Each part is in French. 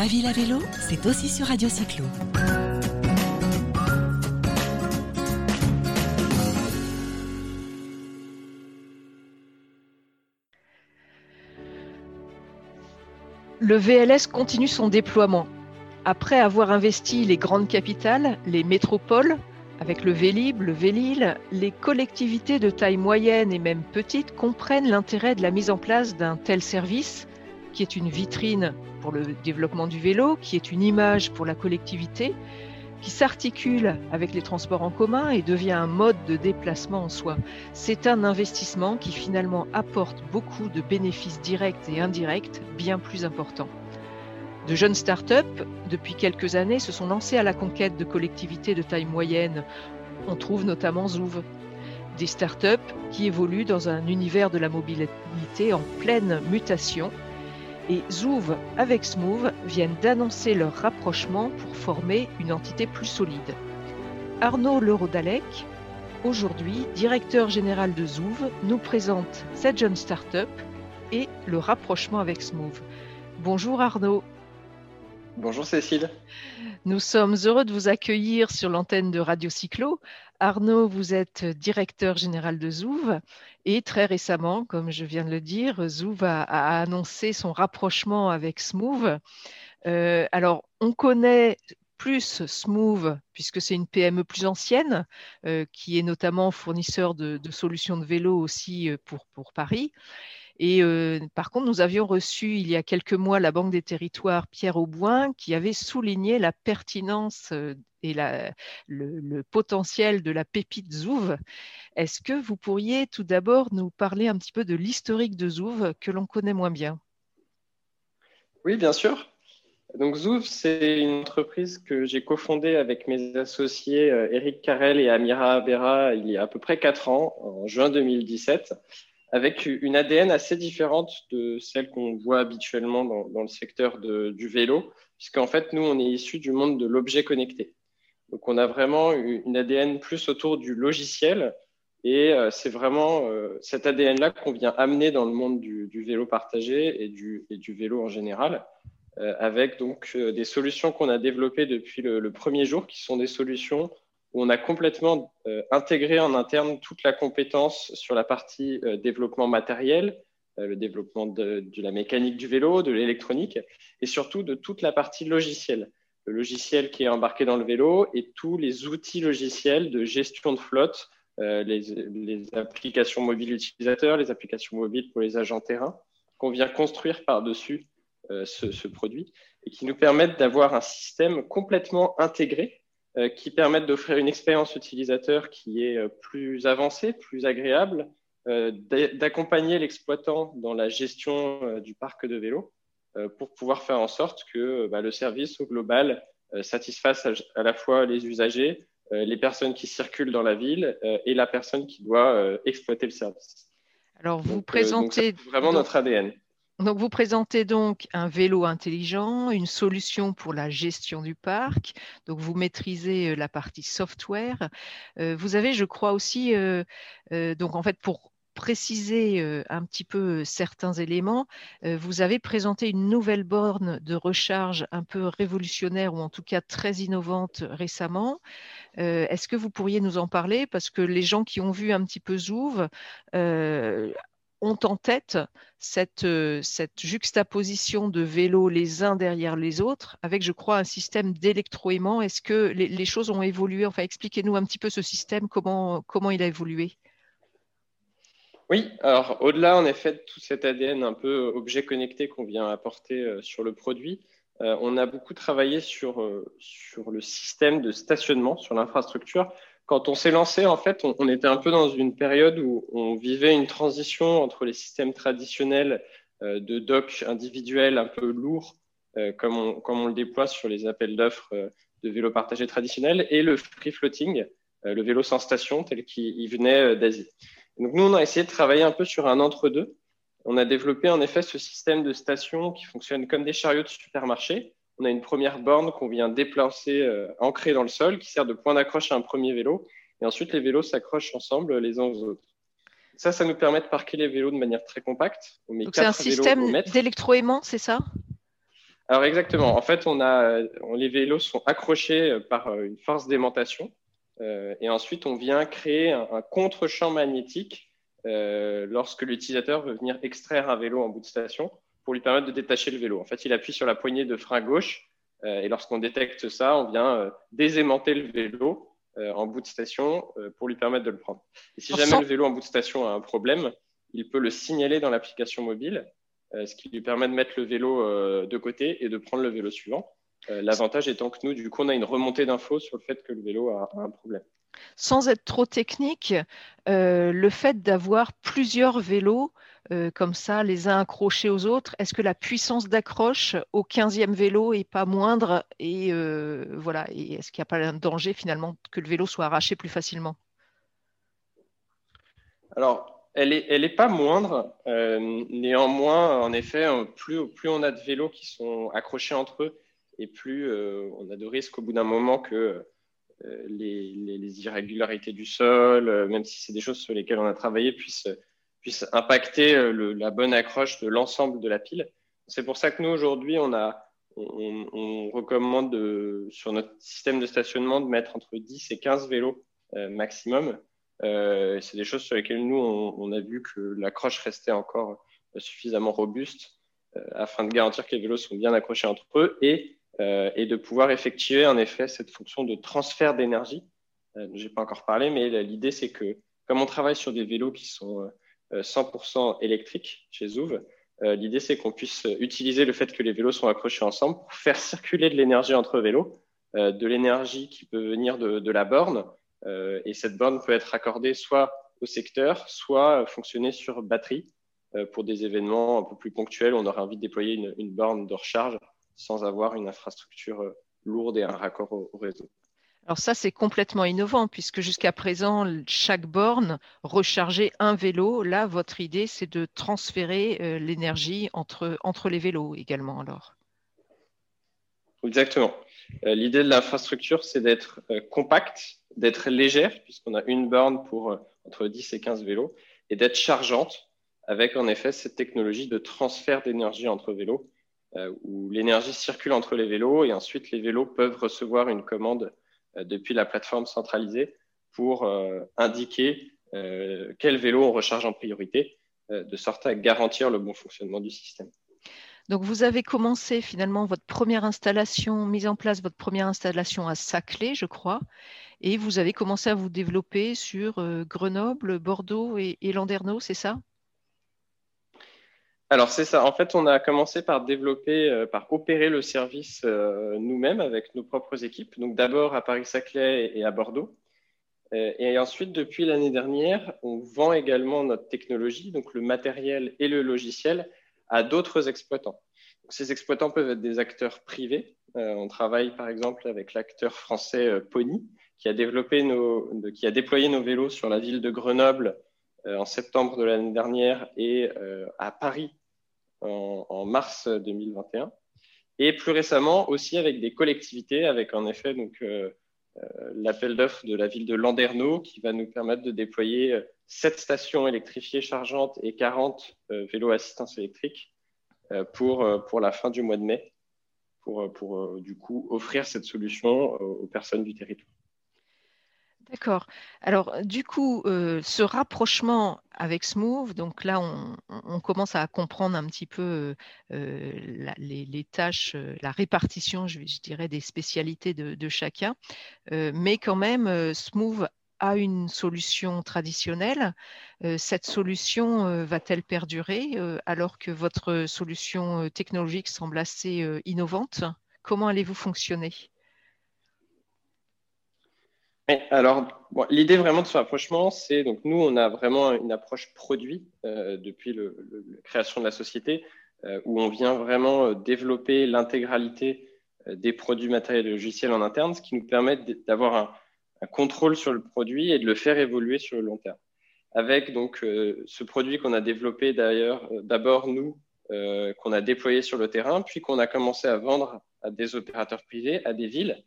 Ma ville à vélo, c'est aussi sur Radio Cyclo. Le VLS continue son déploiement. Après avoir investi les grandes capitales, les métropoles, avec le Vélib, le Vélil, les collectivités de taille moyenne et même petite comprennent l'intérêt de la mise en place d'un tel service, qui est une vitrine pour le développement du vélo, qui est une image pour la collectivité, qui s'articule avec les transports en commun et devient un mode de déplacement en soi. C'est un investissement qui finalement apporte beaucoup de bénéfices directs et indirects bien plus importants. De jeunes start-up, depuis quelques années, se sont lancés à la conquête de collectivités de taille moyenne. On trouve notamment Zouv. Des start-up qui évoluent dans un univers de la mobilité en pleine mutation et Zouv avec Smooth viennent d'annoncer leur rapprochement pour former une entité plus solide. Arnaud Lerodalec, aujourd'hui directeur général de Zouv, nous présente cette jeune start-up et le rapprochement avec Smooth. Bonjour Arnaud. Bonjour Cécile. Nous sommes heureux de vous accueillir sur l'antenne de Radio Cyclo. Arnaud, vous êtes directeur général de Zouv et très récemment, comme je viens de le dire, Zouv a, annoncé son rapprochement avec Smooth. Euh, alors, on connaît plus Smooth, puisque c'est une PME plus ancienne, euh, qui est notamment fournisseur de, solutions de vélo aussi euh, pour, pour Paris. Et par contre, nous avions reçu il y a quelques mois la Banque des Territoires Pierre Auboin qui avait souligné la pertinence et le, potentiel de la pépite Zouv. Est-ce que vous pourriez tout d'abord nous parler un petit peu de l'historique de Zouv que l'on connaît moins bien? Oui, bien sûr. Donc Zouv, c'est une entreprise que j'ai cofondée avec mes associés Eric Carrel et Amira Abera il y a à peu près quatre ans, en juin 2017 avec une ADN assez différente de celle qu'on voit habituellement dans, le secteur du vélo, puisqu'en fait, nous, on est issu du monde de l'objet connecté. Donc, on a vraiment une ADN plus autour du logiciel, et euh, c'est vraiment euh, cet ADN-là qu'on vient amener dans le monde du, vélo partagé et du, vélo en général, euh, avec donc des solutions qu'on a développées depuis le, premier jour, qui sont des solutions où on a complètement euh, intégré en interne toute la compétence sur la partie euh, développement matériel, euh, le développement de, la mécanique du vélo, de l'électronique, et surtout de toute la partie logicielle. Le logiciel qui est embarqué dans le vélo et tous les outils logiciels de gestion de flotte, les, applications mobiles utilisateurs, les applications mobiles pour les agents terrain, qu'on vient construire par-dessus ce, produit et qui nous permettent d'avoir un système complètement intégré qui permettent d'offrir une expérience utilisateur qui est euh, plus avancée, plus agréable, euh, d'accompagner l'exploitant dans la gestion du parc de vélos pour pouvoir faire en sorte que bah, le service au global satisfasse à, la fois les usagers, les personnes qui circulent dans la ville et la personne qui doit exploiter le service. Alors, vous présentez vraiment notre ADN. Donc, vous présentez donc un vélo intelligent, une solution pour la gestion du parc. Donc, vous maîtrisez euh, la partie software. Euh, vous avez, je crois aussi, euh, donc en fait, pour préciser un petit peu certains éléments, vous avez présenté une nouvelle borne de recharge un peu révolutionnaire ou en tout cas très innovante récemment. Est-ce que vous pourriez nous en parler? Parce que les gens qui ont vu un petit peu Zouv ont en tête cette, euh, cette, juxtaposition de vélos les uns derrière les autres, avec, je crois, un système d'électroaimant. Est-ce que les, choses ont évolué? Enfin, expliquez-nous un petit peu ce système, comment, il a évolué? Oui, alors au-delà en effet de tout cet ADN un peu objet connecté qu'on vient apporter euh, sur le produit, euh, on a beaucoup travaillé sur le système de stationnement, sur l'infrastructure quand on s'est lancé, en fait, on, était un peu dans une période où on vivait une transition entre les systèmes traditionnels euh, de dock individuels un peu lourds, euh, comme, on, le déploie sur les appels d'offres euh, de vélos partagés traditionnels, et le free floating, le vélo sans station, tel qu'il venait d'Asie. Donc nous, on a essayé de travailler un peu sur un entre-deux. On a développé en effet ce système de stations qui fonctionne comme des chariots de supermarché, on a une première borne qu'on vient déplacer, euh, ancrée dans le sol, qui sert de point d'accroche à un premier vélo. Et ensuite, les vélos s'accrochent ensemble les uns aux autres. Ça, ça nous permet de parquer les vélos de manière très compacte. Donc, c'est un système d'électroaimant, c'est ça? Alors exactement. En fait, on a, les vélos sont accrochés par une force d'aimantation. et ensuite, on vient créer un, contre-champ magnétique lorsque l'utilisateur veut venir extraire un vélo en bout de station pour lui permettre de détacher le vélo. En fait, il appuie sur la poignée de frein gauche et lorsqu'on détecte ça, on vient désaimanter le vélo en bout de station pour lui permettre de le prendre. Et si jamais le vélo en bout de station a un problème, il peut le signaler dans l'application mobile, euh, ce qui lui permet de mettre le vélo euh, de côté et de prendre le vélo suivant. Euh, l'avantage étant que nous, du coup, on a une remontée d'infos sur le fait que le vélo a, un problème. Sans être trop technique, le fait d'avoir plusieurs vélos comme ça, les uns accrochés aux autres, est-ce que la puissance d'accroche au 15e vélo est pas moindre et voilà, et est-ce qu'il n'y a pas un danger finalement que le vélo soit arraché plus facilement? Alors, elle n'est est pas moindre. Euh, néanmoins, en effet, euh, plus, plus on a de vélos qui sont accrochés entre eux, et plus euh, on a de risques au bout d'un moment que les, irrégularités du sol, même si c'est des choses sur lesquelles on a travaillé, puissent, puissent impacter la bonne accroche de l'ensemble de la pile. C'est pour ça que nous, aujourd'hui, on, a, on, on recommande de, sur notre système de stationnement de mettre entre 10 et 15 vélos maximum euh, c'est des choses sur lesquelles nous, on, a vu que l'accroche restait encore euh, suffisamment robuste euh, afin de garantir que les vélos sont bien accrochés entre eux et, et de pouvoir effectuer en effet cette fonction de transfert d'énergie. Je n'ai pas encore parlé, mais l'idée, c'est que comme on travaille sur des vélos qui sont 100% électriques chez Zouv, l'idée, c'est qu'on puisse utiliser le fait que les vélos sont accrochés ensemble pour faire circuler de l'énergie entre vélos, de l'énergie qui peut venir de, la borne, euh, et cette borne peut être accordée soit au secteur, soit fonctionner sur batterie euh, pour des événements un peu plus ponctuels. On aurait envie de déployer une, borne de recharge sans avoir une infrastructure euh, lourde et un raccord au, réseau. Alors ça, c'est complètement innovant puisque jusqu'à présent, chaque borne rechargeait un vélo. Là, votre idée, c'est de transférer l'énergie entre, entre les vélos également alors. Exactement. L'idée de l'infrastructure, c'est d'être compacte d'être légère, puisqu'on a une borne pour euh, entre 10 et 15 vélos, et d'être chargeante, avec en effet cette technologie de transfert d'énergie entre vélos, euh, où l'énergie circule entre les vélos, et ensuite les vélos peuvent recevoir une commande euh, depuis la plateforme centralisée pour indiquer quel vélo on recharge en priorité, de sorte à garantir le bon fonctionnement du système. Donc, vous avez commencé finalement votre première installation, mise en place votre première installation à Saclay, je crois, et vous avez commencé à vous développer sur euh, Grenoble, Bordeaux et, Landerneau, c'est ça? Alors c'est ça. En fait, on a commencé par développer, euh, par opérer le service euh, nous-mêmes avec nos propres équipes. Donc d'abord à Paris-Saclay et à Bordeaux. et ensuite, depuis l'année dernière, on vend également notre technologie, donc le matériel et le logiciel, à d'autres exploitants. ces exploitants peuvent être des acteurs privés. on travaille par exemple avec l'acteur français Pony, qui a, déployé nos vélos sur la ville de Grenoble euh, en septembre de l'année dernière et euh, à Paris en, mars 2021. Et plus récemment aussi avec des collectivités, avec en effet donc euh, l'appel d'offres de la ville de Landerneau qui va nous permettre de déployer 7 stations électrifiées chargeantes et 40 vélos assistance électrique pour, pour la fin du mois de mai, pour, pour du coup offrir cette solution aux personnes du territoire. D'accord. Alors, du coup, euh, ce rapprochement avec Smooth, donc là, on, commence à comprendre un petit peu euh, les, tâches, euh, la répartition, je, dirais, des spécialités de, chacun. mais quand même, Smooth a une solution traditionnelle. cette solution va-t-elle perdurer alors que votre solution technologique semble assez innovante? Comment allez-vous fonctionner? Alors, l'idée vraiment de ce rapprochement, c'est donc nous, on a vraiment une approche produit euh, depuis la création de la société, euh, où on vient vraiment euh, développer l'intégralité des produits matériels et logiciels en interne, ce qui nous permet d'avoir un, contrôle sur le produit et de le faire évoluer sur le long terme. Avec donc ce produit qu'on a développé d'ailleurs, d'abord nous, qu'on a déployé sur le terrain, puis qu'on a commencé à vendre à des opérateurs privés, à des villes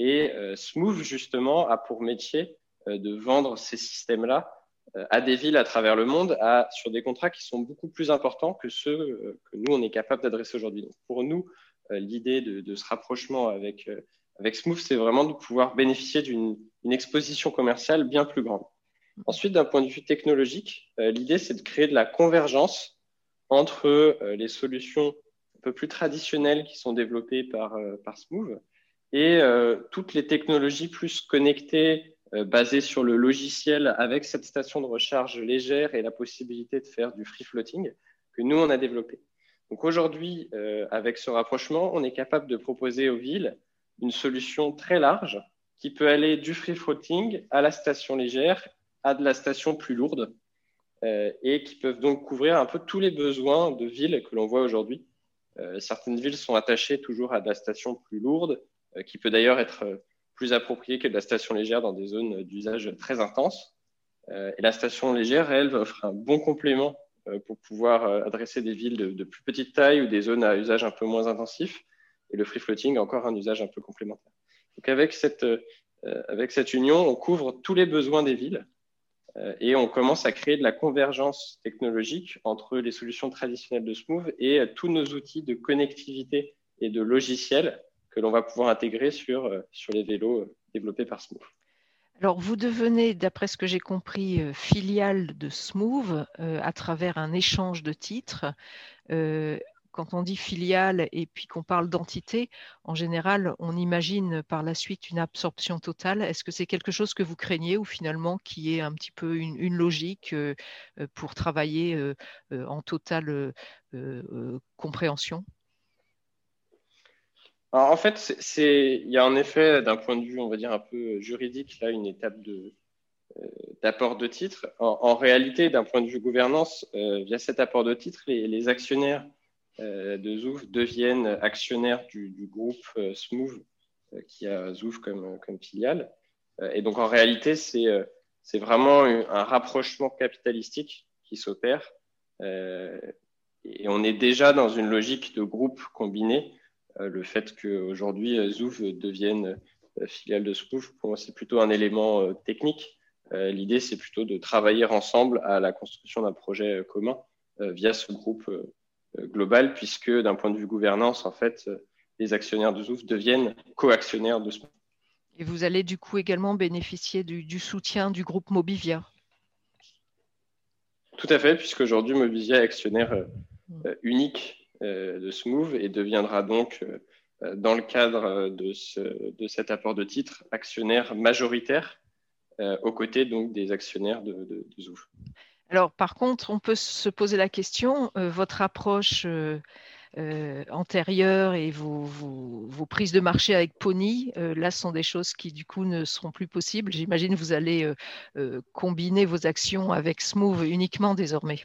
et euh, Smooth, justement, a pour métier euh, de vendre ces systèmes-là euh, à des villes à travers le monde sur des contrats qui sont beaucoup plus importants que ceux que nous, on est capable d'adresser aujourd'hui. pour nous, l'idée de, ce rapprochement avec, avec Smooth, c'est vraiment de pouvoir bénéficier d'une exposition commerciale bien plus grande. Ensuite, d'un point de vue technologique, l'idée, c'est de créer de la convergence entre les solutions un peu plus traditionnelles qui sont développées par Smooth et toutes les technologies plus connectées euh, basé sur le logiciel avec cette station de recharge légère et la possibilité de faire du free floating que nous, on a développé. Donc aujourd'hui, euh, avec ce rapprochement, on est capable de proposer aux villes une solution très large qui peut aller du free floating à la station légère, à de la station plus lourde, euh, et qui peuvent donc couvrir un peu tous les besoins de villes que l'on voit aujourd'hui. certaines villes sont attachées toujours à de la station plus lourde, qui peut d'ailleurs être plus approprié que de la station légère dans des zones d'usage très intenses. Euh, et la station légère, elle, offre un bon complément euh, pour pouvoir euh, adresser des villes de, plus petite taille ou des zones à usage un peu moins intensif. Et le free floating, encore un usage un peu complémentaire. Donc avec cette, avec cette union, on couvre tous les besoins des villes et on commence à créer de la convergence technologique entre les solutions traditionnelles de Smooth et tous nos outils de connectivité et de logiciels que l'on va pouvoir intégrer sur, euh, sur les vélos euh, développés par Smooth. Alors, vous devenez, d'après ce que j'ai compris, euh, filiale de Smooth à travers un échange de titres. quand on dit filiale et puis qu'on parle d'entité, en général, on imagine par la suite une absorption totale. Est-ce que c'est quelque chose que vous craignez ou finalement qui est un petit peu une, logique pour travailler en totale compréhension? En fait, il y a en effet, d'un point de vue, on va dire, un peu juridique, là, une étape de, euh, d'apport de titres. En, réalité, d'un point de vue gouvernance, euh, via cet apport de titres, les, actionnaires euh, de Zouf deviennent actionnaires du, groupe Smooth, qui a Zouf comme, comme filiale. et donc, en réalité, c'est, c'est vraiment un rapprochement capitalistique qui s'opère. et on est déjà dans une logique de groupe combiné euh, le fait qu'aujourd'hui euh, Zouf devienne euh, filiale de Smooth, pour moi, c'est plutôt un élément technique. L'idée, c'est plutôt de travailler ensemble à la construction d'un projet commun via ce groupe global, puisque d'un point de vue gouvernance, en fait, les actionnaires de Zouf deviennent co-actionnaires de Smooth. Et vous allez du coup également bénéficier du, soutien du groupe Mobivia Tout à fait, puisqu'aujourd'hui, Mobivia est actionnaire unique euh, de Smooth et deviendra donc, euh, dans le cadre de, de, cet apport de titres, actionnaire majoritaire euh, aux côtés donc, des actionnaires de, de. Alors, par contre, on peut se poser la question, votre approche antérieure et vos, vos, prises de marché avec Pony, là, sont des choses qui, du coup, ne seront plus possibles. J'imagine vous allez combiner vos actions avec Smooth uniquement désormais.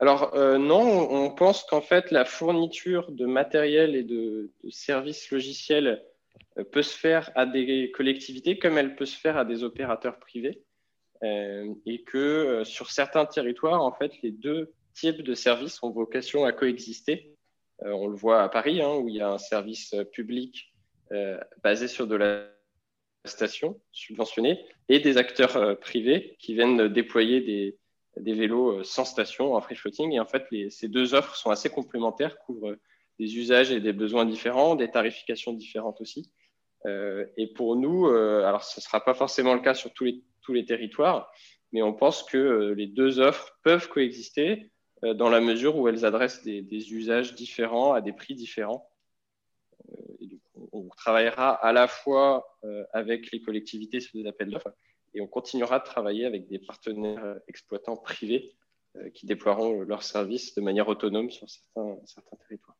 Alors euh, non, on pense qu'en fait la fourniture de matériel et de, services logiciels euh, peut se faire à des collectivités comme elle peut se faire à des opérateurs privés euh, et que sur certains territoires, en fait, les deux types de services ont vocation à coexister. on le voit à Paris, hein, où il y a un service public basé sur de la station subventionnée et des acteurs privés qui viennent déployer des, des vélos euh, sans station en free floating. Et en fait, ces deux offres sont assez complémentaires, couvrent des usages et des besoins différents, des tarifications différentes aussi. Euh, et pour nous, euh, alors ce ne sera pas forcément le cas sur tous les, tous les territoires, mais on pense que les deux offres peuvent coexister dans la mesure où elles adressent des, usages différents à des prix différents. on travaillera à la fois avec les collectivités sur des appels d'offres et on continuera de travailler avec des partenaires euh, exploitants privés euh, qui déploieront leurs services de manière autonome sur certains, certains territoires.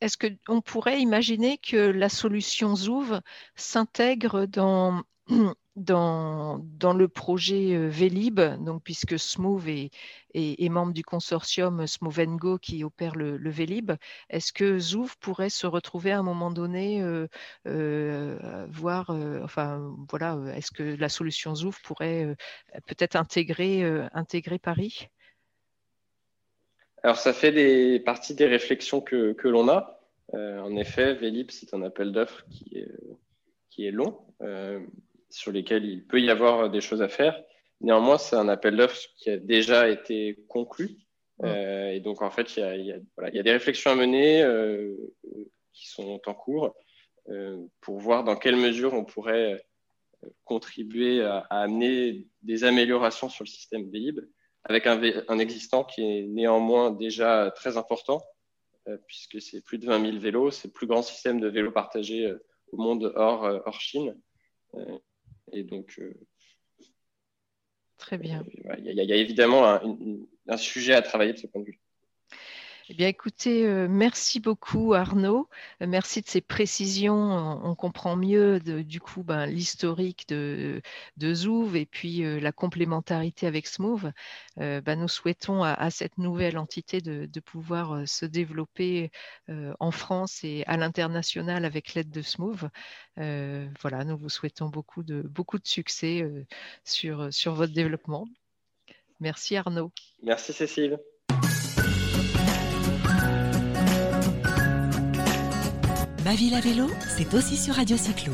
Est-ce qu'on pourrait imaginer que la solution Zouv s'intègre dans dans, le projet euh, Vélib, donc puisque Smooth est, membre du consortium Smooth Go qui opère le, le Vélib, est-ce que Zouf pourrait se retrouver à un moment donné, euh, euh, voir, enfin voilà, est-ce que la solution Zouf pourrait peut-être intégrer, intégrer Paris? Alors ça fait partie des réflexions que, l'on a. en effet, Vélib, c'est un appel d'offres qui est long sur lesquels il peut y avoir des choses à faire. Néanmoins, c'est un appel d'offres qui a déjà été conclu et donc, en fait, il y a, des réflexions à mener qui sont en cours pour voir dans quelle mesure on pourrait contribuer à, amener des améliorations sur le système Vélib avec un, un, existant qui est néanmoins déjà très important, puisque c'est plus de 20 000 vélos, c'est le plus grand système de vélos partagés au monde hors, hors Chine. Et donc, Très bien. Il y, a évidemment un, sujet à travailler de ce point de vue. Eh bien, écoutez, euh, merci beaucoup Arnaud. Euh, merci de ces précisions. On, comprend mieux du coup ben, l'historique de, de Zouv et puis euh, la complémentarité avec Smooth. Ben, nous souhaitons à, cette nouvelle entité de, pouvoir se développer en France et à l'international avec l'aide de Smooth. voilà, nous vous souhaitons beaucoup de, beaucoup de succès sur, sur votre développement. Merci Arnaud. Merci Cécile. Ma ville à vélo, c'est aussi sur Radio Cyclo.